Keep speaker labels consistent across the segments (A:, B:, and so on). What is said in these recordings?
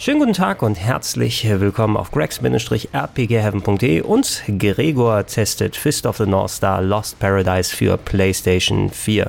A: Schönen guten Tag und herzlich willkommen auf gregs-rpgheaven.de und Gregor testet Fist of the North Star Lost Paradise für PlayStation 4.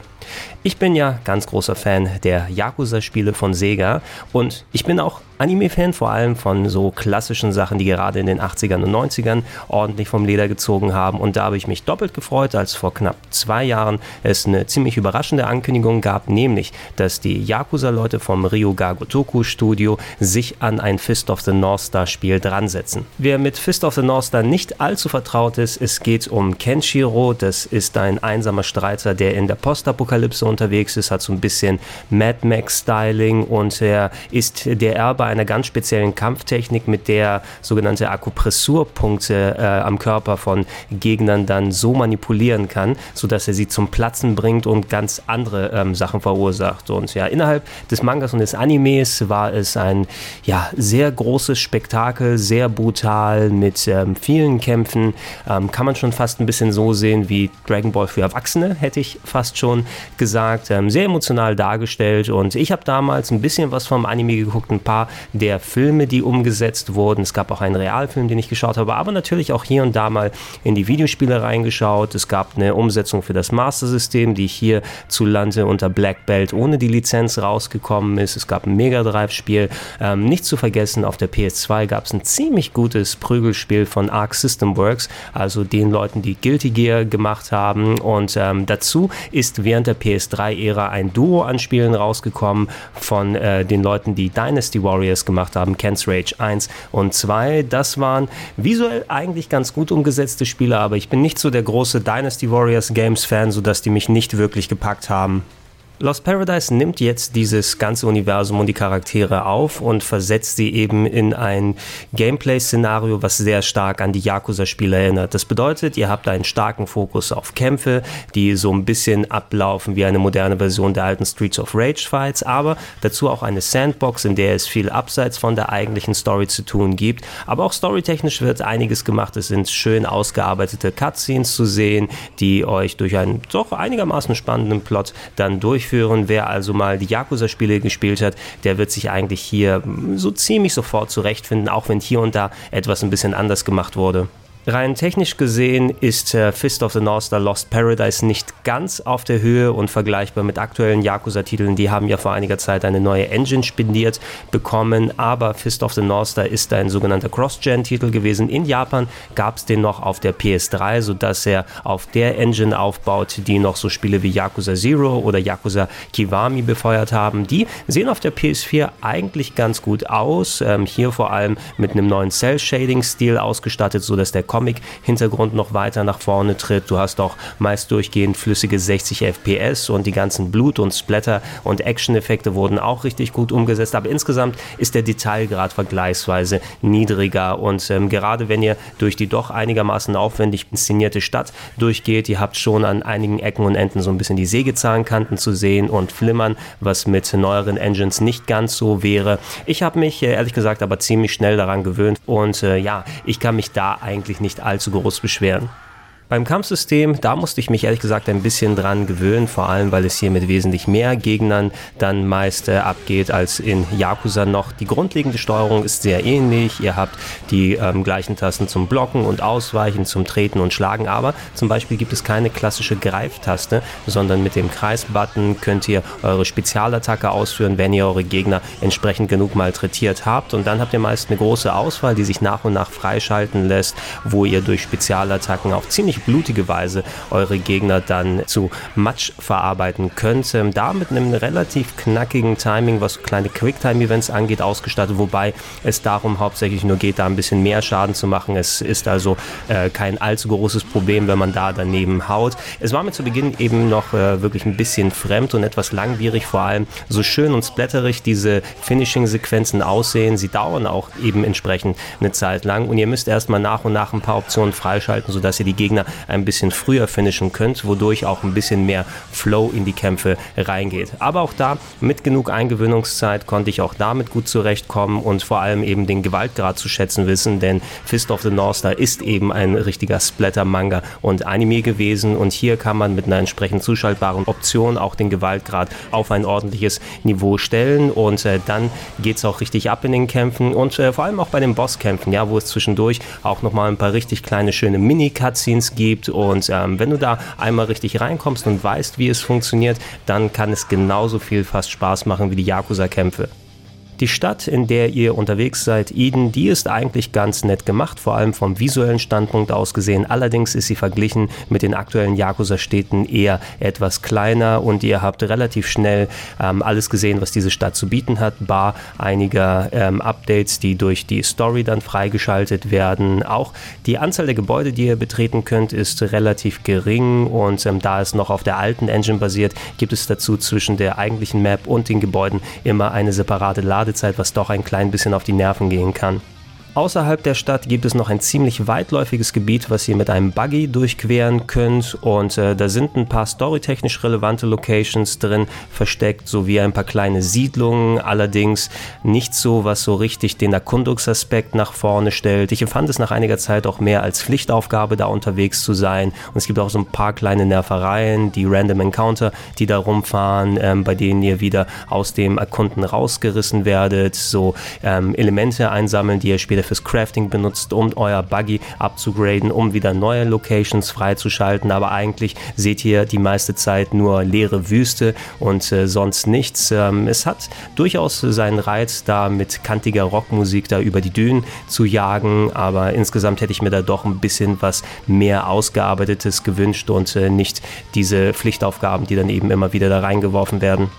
A: Ich bin ja ganz großer Fan der Yakuza-Spiele von Sega und ich bin auch Anime-Fan, vor allem von so klassischen Sachen, die gerade in den 80ern und 90ern ordentlich vom Leder gezogen haben. Und da habe ich mich doppelt gefreut, als vor knapp zwei Jahren es eine ziemlich überraschende Ankündigung gab, nämlich, dass die Yakuza-Leute vom Ryuga Gotoku Studio sich an ein Fist of the North Star Spiel dran setzen. Wer mit Fist of the North Star nicht allzu vertraut ist, es geht um Kenshiro. Das ist ein einsamer Streiter, der in der Postapokalypse unterwegs ist, hat so ein bisschen Mad Max-Styling und er ist der Erbe einer ganz speziellen Kampftechnik, mit der sogenannte Akupressurpunkte äh, am Körper von Gegnern dann so manipulieren kann, sodass er sie zum Platzen bringt und ganz andere ähm, Sachen verursacht. Und ja, innerhalb des Mangas und des Animes war es ein ja, sehr großes Spektakel, sehr brutal mit ähm, vielen Kämpfen. Ähm, kann man schon fast ein bisschen so sehen wie Dragon Ball für Erwachsene, hätte ich fast schon gesagt. Ähm, sehr emotional dargestellt und ich habe damals ein bisschen was vom Anime geguckt, ein paar der Filme, die umgesetzt wurden. Es gab auch einen Realfilm, den ich geschaut habe, aber natürlich auch hier und da mal in die Videospiele reingeschaut. Es gab eine Umsetzung für das Master-System, die hier zu Lande unter Black Belt ohne die Lizenz rausgekommen ist. Es gab ein Mega Drive-Spiel. Ähm, nicht zu vergessen, auf der PS2 gab es ein ziemlich gutes Prügelspiel von Arc System Works, also den Leuten, die Guilty Gear gemacht haben. Und ähm, dazu ist während der PS3-Ära ein Duo an Spielen rausgekommen von äh, den Leuten, die Dynasty Warriors gemacht haben, Ken's Rage 1 und 2. Das waren visuell eigentlich ganz gut umgesetzte Spiele, aber ich bin nicht so der große Dynasty Warriors Games Fan, sodass die mich nicht wirklich gepackt haben. Lost Paradise nimmt jetzt dieses ganze Universum und die Charaktere auf und versetzt sie eben in ein Gameplay-Szenario, was sehr stark an die Yakuza-Spiele erinnert. Das bedeutet, ihr habt einen starken Fokus auf Kämpfe, die so ein bisschen ablaufen wie eine moderne Version der alten Streets of Rage Fights, aber dazu auch eine Sandbox, in der es viel abseits von der eigentlichen Story zu tun gibt. Aber auch storytechnisch wird einiges gemacht. Es sind schön ausgearbeitete Cutscenes zu sehen, die euch durch einen doch einigermaßen spannenden Plot dann durchführen durchführen. Wer also mal die Yakuza-Spiele gespielt hat, der wird sich eigentlich hier so ziemlich sofort zurechtfinden, auch wenn hier und da etwas ein bisschen anders gemacht wurde. Rein technisch gesehen ist äh, Fist of the North Star Lost Paradise nicht ganz auf der Höhe und vergleichbar mit aktuellen Yakuza-Titeln. Die haben ja vor einiger Zeit eine neue Engine spendiert bekommen, aber Fist of the North Star ist ein sogenannter Cross-Gen-Titel gewesen. In Japan gab es den noch auf der PS3, sodass er auf der Engine aufbaut, die noch so Spiele wie Yakuza Zero oder Yakuza Kiwami befeuert haben. Die sehen auf der PS4 eigentlich ganz gut aus. Ähm, hier vor allem mit einem neuen Cell-Shading-Stil ausgestattet, sodass der Comic-Hintergrund noch weiter nach vorne tritt. Du hast auch meist durchgehend flüssige 60 FPS und die ganzen Blut- und Splatter- und Action-Effekte wurden auch richtig gut umgesetzt. Aber insgesamt ist der Detailgrad vergleichsweise niedriger und ähm, gerade wenn ihr durch die doch einigermaßen aufwendig inszenierte Stadt durchgeht, ihr habt schon an einigen Ecken und Enden so ein bisschen die Sägezahnkanten zu sehen und flimmern, was mit neueren Engines nicht ganz so wäre. Ich habe mich äh, ehrlich gesagt aber ziemlich schnell daran gewöhnt und äh, ja, ich kann mich da eigentlich nicht allzu groß beschweren. Beim Kampfsystem, da musste ich mich ehrlich gesagt ein bisschen dran gewöhnen, vor allem weil es hier mit wesentlich mehr Gegnern dann meist äh, abgeht als in Yakuza noch. Die grundlegende Steuerung ist sehr ähnlich. Ihr habt die ähm, gleichen Tasten zum Blocken und Ausweichen, zum Treten und Schlagen, aber zum Beispiel gibt es keine klassische Greiftaste, sondern mit dem Kreisbutton könnt ihr eure Spezialattacke ausführen, wenn ihr eure Gegner entsprechend genug malträtiert habt. Und dann habt ihr meist eine große Auswahl, die sich nach und nach freischalten lässt, wo ihr durch Spezialattacken auf ziemlich blutige Weise eure Gegner dann zu Matsch verarbeiten könnt. Ähm, da mit einem relativ knackigen Timing, was kleine Quicktime-Events angeht, ausgestattet, wobei es darum hauptsächlich nur geht, da ein bisschen mehr Schaden zu machen. Es ist also äh, kein allzu großes Problem, wenn man da daneben haut. Es war mir zu Beginn eben noch äh, wirklich ein bisschen fremd und etwas langwierig, vor allem so schön und splatterig diese Finishing-Sequenzen aussehen. Sie dauern auch eben entsprechend eine Zeit lang und ihr müsst erstmal nach und nach ein paar Optionen freischalten, sodass ihr die Gegner ein bisschen früher finishen könnt, wodurch auch ein bisschen mehr Flow in die Kämpfe reingeht. Aber auch da mit genug Eingewöhnungszeit konnte ich auch damit gut zurechtkommen und vor allem eben den Gewaltgrad zu schätzen wissen, denn Fist of the North Star ist eben ein richtiger Splatter-Manga und Anime gewesen und hier kann man mit einer entsprechend zuschaltbaren Option auch den Gewaltgrad auf ein ordentliches Niveau stellen und äh, dann geht es auch richtig ab in den Kämpfen und äh, vor allem auch bei den Bosskämpfen, ja, wo es zwischendurch auch nochmal ein paar richtig kleine, schöne Mini-Cutscenes gibt und ähm, wenn du da einmal richtig reinkommst und weißt, wie es funktioniert, dann kann es genauso viel fast Spaß machen wie die Yakuza-Kämpfe. Die Stadt, in der ihr unterwegs seid, Eden, die ist eigentlich ganz nett gemacht, vor allem vom visuellen Standpunkt aus gesehen. Allerdings ist sie verglichen mit den aktuellen Yakuza-Städten eher etwas kleiner und ihr habt relativ schnell ähm, alles gesehen, was diese Stadt zu bieten hat, bar einiger ähm, Updates, die durch die Story dann freigeschaltet werden. Auch die Anzahl der Gebäude, die ihr betreten könnt, ist relativ gering und ähm, da es noch auf der alten Engine basiert, gibt es dazu zwischen der eigentlichen Map und den Gebäuden immer eine separate Lade Ladezeit, was doch ein klein bisschen auf die Nerven gehen kann. Außerhalb der Stadt gibt es noch ein ziemlich weitläufiges Gebiet, was ihr mit einem Buggy durchqueren könnt. Und äh, da sind ein paar storytechnisch relevante Locations drin versteckt, sowie ein paar kleine Siedlungen, allerdings nicht so, was so richtig den Erkundungsaspekt nach vorne stellt. Ich empfand es nach einiger Zeit auch mehr als Pflichtaufgabe, da unterwegs zu sein. Und es gibt auch so ein paar kleine Nervereien, die Random Encounter, die da rumfahren, ähm, bei denen ihr wieder aus dem Erkunden rausgerissen werdet, so ähm, Elemente einsammeln, die ihr später fürs Crafting benutzt, um euer Buggy abzugraden, um wieder neue Locations freizuschalten. Aber eigentlich seht ihr die meiste Zeit nur leere Wüste und äh, sonst nichts. Ähm, es hat durchaus seinen Reiz, da mit kantiger Rockmusik da über die Dünen zu jagen. Aber insgesamt hätte ich mir da doch ein bisschen was mehr Ausgearbeitetes gewünscht und äh, nicht diese Pflichtaufgaben, die dann eben immer wieder da reingeworfen werden.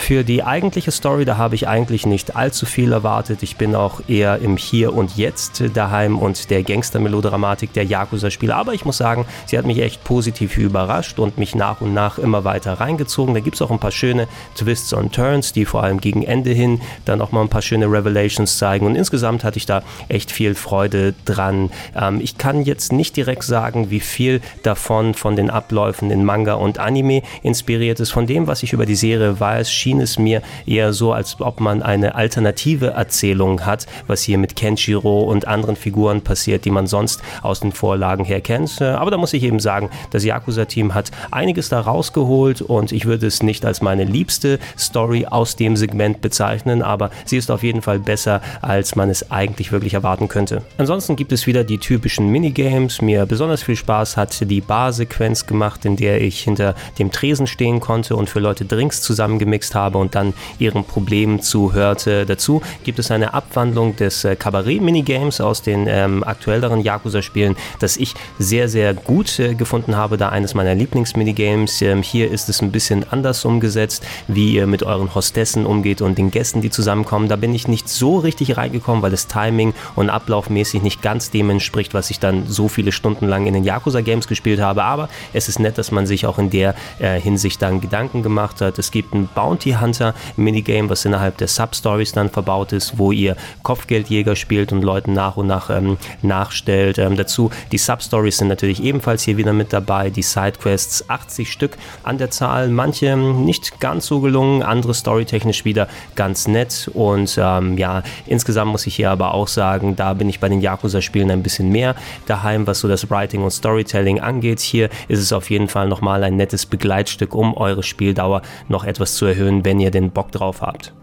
A: Für die eigentliche Story, da habe ich eigentlich nicht allzu viel erwartet. Ich bin auch eher im Hier und Jetzt daheim und der Gangster-Melodramatik der Yakuza-Spiele. Aber ich muss sagen, sie hat mich echt positiv überrascht und mich nach und nach immer weiter reingezogen. Da gibt es auch ein paar schöne Twists und Turns, die vor allem gegen Ende hin dann auch mal ein paar schöne Revelations zeigen. Und insgesamt hatte ich da echt viel Freude dran. Ähm, ich kann jetzt nicht direkt sagen, wie viel davon von den Abläufen in Manga und Anime inspiriert ist. Von dem, was ich über die Serie weiß, schien schien es mir eher so, als ob man eine alternative Erzählung hat, was hier mit Kenshiro und anderen Figuren passiert, die man sonst aus den Vorlagen her kennt. Äh, aber da muss ich eben sagen, das Yakuza-Team hat einiges da rausgeholt und ich würde es nicht als meine liebste Story aus dem Segment bezeichnen, aber sie ist auf jeden Fall besser, als man es eigentlich wirklich erwarten könnte. Ansonsten gibt es wieder die typischen Minigames. Mir besonders viel Spaß hat die Bar-Sequenz gemacht, in der ich hinter dem Tresen stehen konnte und für Leute Drinks zusammengemixt habe habe und dann ihren Problemen zuhörte. Dazu gibt es eine Abwandlung des äh, Kabarett-Minigames aus den ähm, aktuelleren Yakuza-Spielen, das ich sehr, sehr gut äh, gefunden habe, da eines meiner Lieblings-Minigames. Ähm, hier ist es ein bisschen anders umgesetzt, wie ihr mit euren Hostessen umgeht und den Gästen, die zusammenkommen. Da bin ich nicht so richtig reingekommen, weil das Timing und ablaufmäßig nicht ganz dem entspricht, was ich dann so viele Stunden lang in den Yakuza-Games gespielt habe. Aber es ist nett, dass man sich auch in der äh, Hinsicht dann Gedanken gemacht hat. Es gibt ein Bounty Bounty Hunter Minigame, was innerhalb der Substories dann verbaut ist, wo ihr Kopfgeldjäger spielt und Leuten nach und nach ähm, nachstellt. Ähm, dazu die Substories sind natürlich ebenfalls hier wieder mit dabei. Die Sidequests 80 Stück an der Zahl, manche nicht ganz so gelungen, andere storytechnisch wieder ganz nett und ähm, ja, insgesamt muss ich hier aber auch sagen, da bin ich bei den Yakuza-Spielen ein bisschen mehr daheim, was so das Writing und Storytelling angeht. Hier ist es auf jeden Fall nochmal ein nettes Begleitstück, um eure Spieldauer noch etwas zu erhöhen wenn ihr den Bock drauf habt.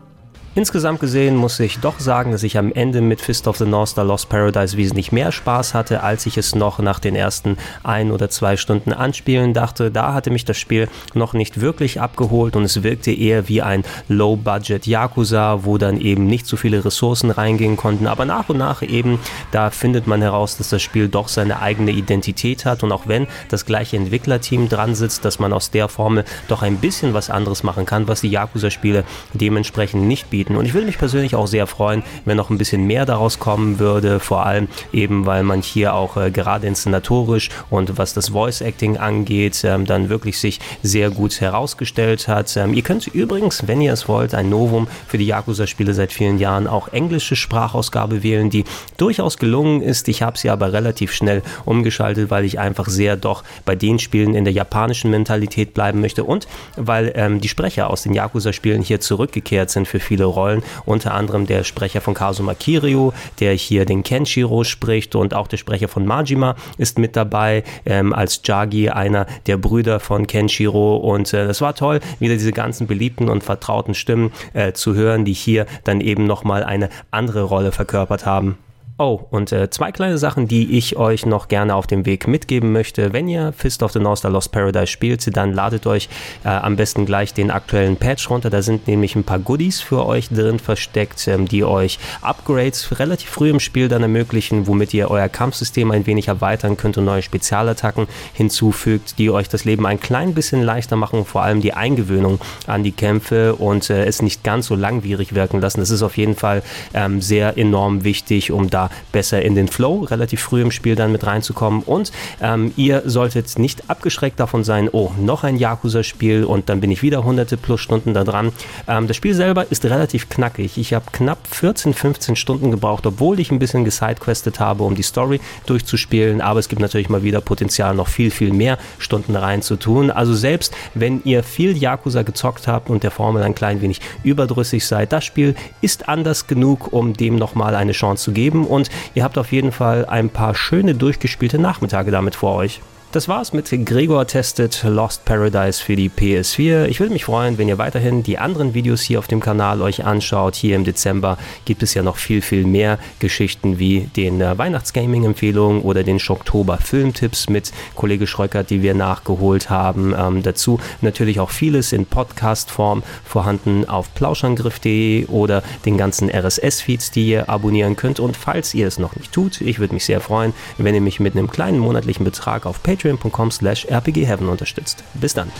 A: Insgesamt gesehen muss ich doch sagen, dass ich am Ende mit Fist of the North Star Lost Paradise wesentlich mehr Spaß hatte, als ich es noch nach den ersten ein oder zwei Stunden anspielen dachte. Da hatte mich das Spiel noch nicht wirklich abgeholt und es wirkte eher wie ein Low-Budget Yakuza, wo dann eben nicht so viele Ressourcen reingehen konnten. Aber nach und nach eben, da findet man heraus, dass das Spiel doch seine eigene Identität hat und auch wenn das gleiche Entwicklerteam dran sitzt, dass man aus der Formel doch ein bisschen was anderes machen kann, was die Yakuza-Spiele dementsprechend nicht bieten bieten. Und ich würde mich persönlich auch sehr freuen, wenn noch ein bisschen mehr daraus kommen würde, vor allem eben, weil man hier auch äh, gerade inszenatorisch und was das Voice Acting angeht, ähm, dann wirklich sich sehr gut herausgestellt hat. Ähm, ihr könnt übrigens, wenn ihr es wollt, ein Novum für die Yakuza-Spiele seit vielen Jahren auch englische Sprachausgabe wählen, die durchaus gelungen ist. Ich habe sie aber relativ schnell umgeschaltet, weil ich einfach sehr doch bei den Spielen in der japanischen Mentalität bleiben möchte und weil ähm, die Sprecher aus den Yakuza-Spielen hier zurückgekehrt sind für viele Rollen. Unter anderem der Sprecher von Kazuma Kiryu, der hier den Kenshiro spricht und auch der Sprecher von Majima ist mit dabei ähm, als Jagi, einer der Brüder von Kenshiro. Und äh, war toll, wieder diese ganzen beliebten und vertrauten Stimmen äh, zu hören, die hier dann eben nochmal eine andere Rolle verkörpert haben. Oh, und äh, zwei kleine Sachen, die ich euch noch gerne auf dem Weg mitgeben möchte. Wenn ihr Fist of the North Star Lost Paradise spielt, dann ladet euch äh, am besten gleich den aktuellen Patch runter. Da sind nämlich ein paar Goodies für euch drin versteckt, ähm, die euch Upgrades relativ früh im Spiel dann ermöglichen, womit ihr euer Kampfsystem ein wenig erweitern könnt und neue Spezialattacken hinzufügt, die euch das Leben ein klein bisschen leichter machen, vor allem die Eingewöhnung an die Kämpfe und äh, es nicht ganz so langwierig wirken lassen. Das ist auf jeden Fall ähm, sehr enorm wichtig, um da besser in den Flow relativ früh im Spiel dann mit reinzukommen. Und ähm, ihr solltet nicht abgeschreckt davon sein, oh, noch ein Yakuza-Spiel und dann bin ich wieder hunderte plus Stunden da dran. Ähm, das Spiel selber ist relativ knackig. Ich habe knapp 14, 15 Stunden gebraucht, obwohl ich ein bisschen gesidequestet habe, um die Story durchzuspielen. Aber es gibt natürlich mal wieder Potenzial, noch viel, viel mehr Stunden reinzutun. Also selbst wenn ihr viel Yakuza gezockt habt und der Formel ein klein wenig überdrüssig seid, das Spiel ist anders genug, um dem nochmal eine Chance zu geben. Und und ihr habt auf jeden Fall ein paar schöne durchgespielte Nachmittage damit vor euch. Das war's mit Gregor Tested Lost Paradise für die PS4. Ich würde mich freuen, wenn ihr weiterhin die anderen Videos hier auf dem Kanal euch anschaut. Hier im Dezember gibt es ja noch viel, viel mehr Geschichten wie den äh, Weihnachtsgaming-Empfehlungen oder den Schocktober Filmtipps mit Kollege Schreukert, die wir nachgeholt haben. Ähm, dazu natürlich auch vieles in Podcast-Form vorhanden auf plauschangriff.de oder den ganzen RSS-Feeds, die ihr abonnieren könnt. Und falls ihr es noch nicht tut, ich würde mich sehr freuen, wenn ihr mich mit einem kleinen monatlichen Betrag auf Patreon patreon.com slash rpgheaven unterstützt. Bis dann.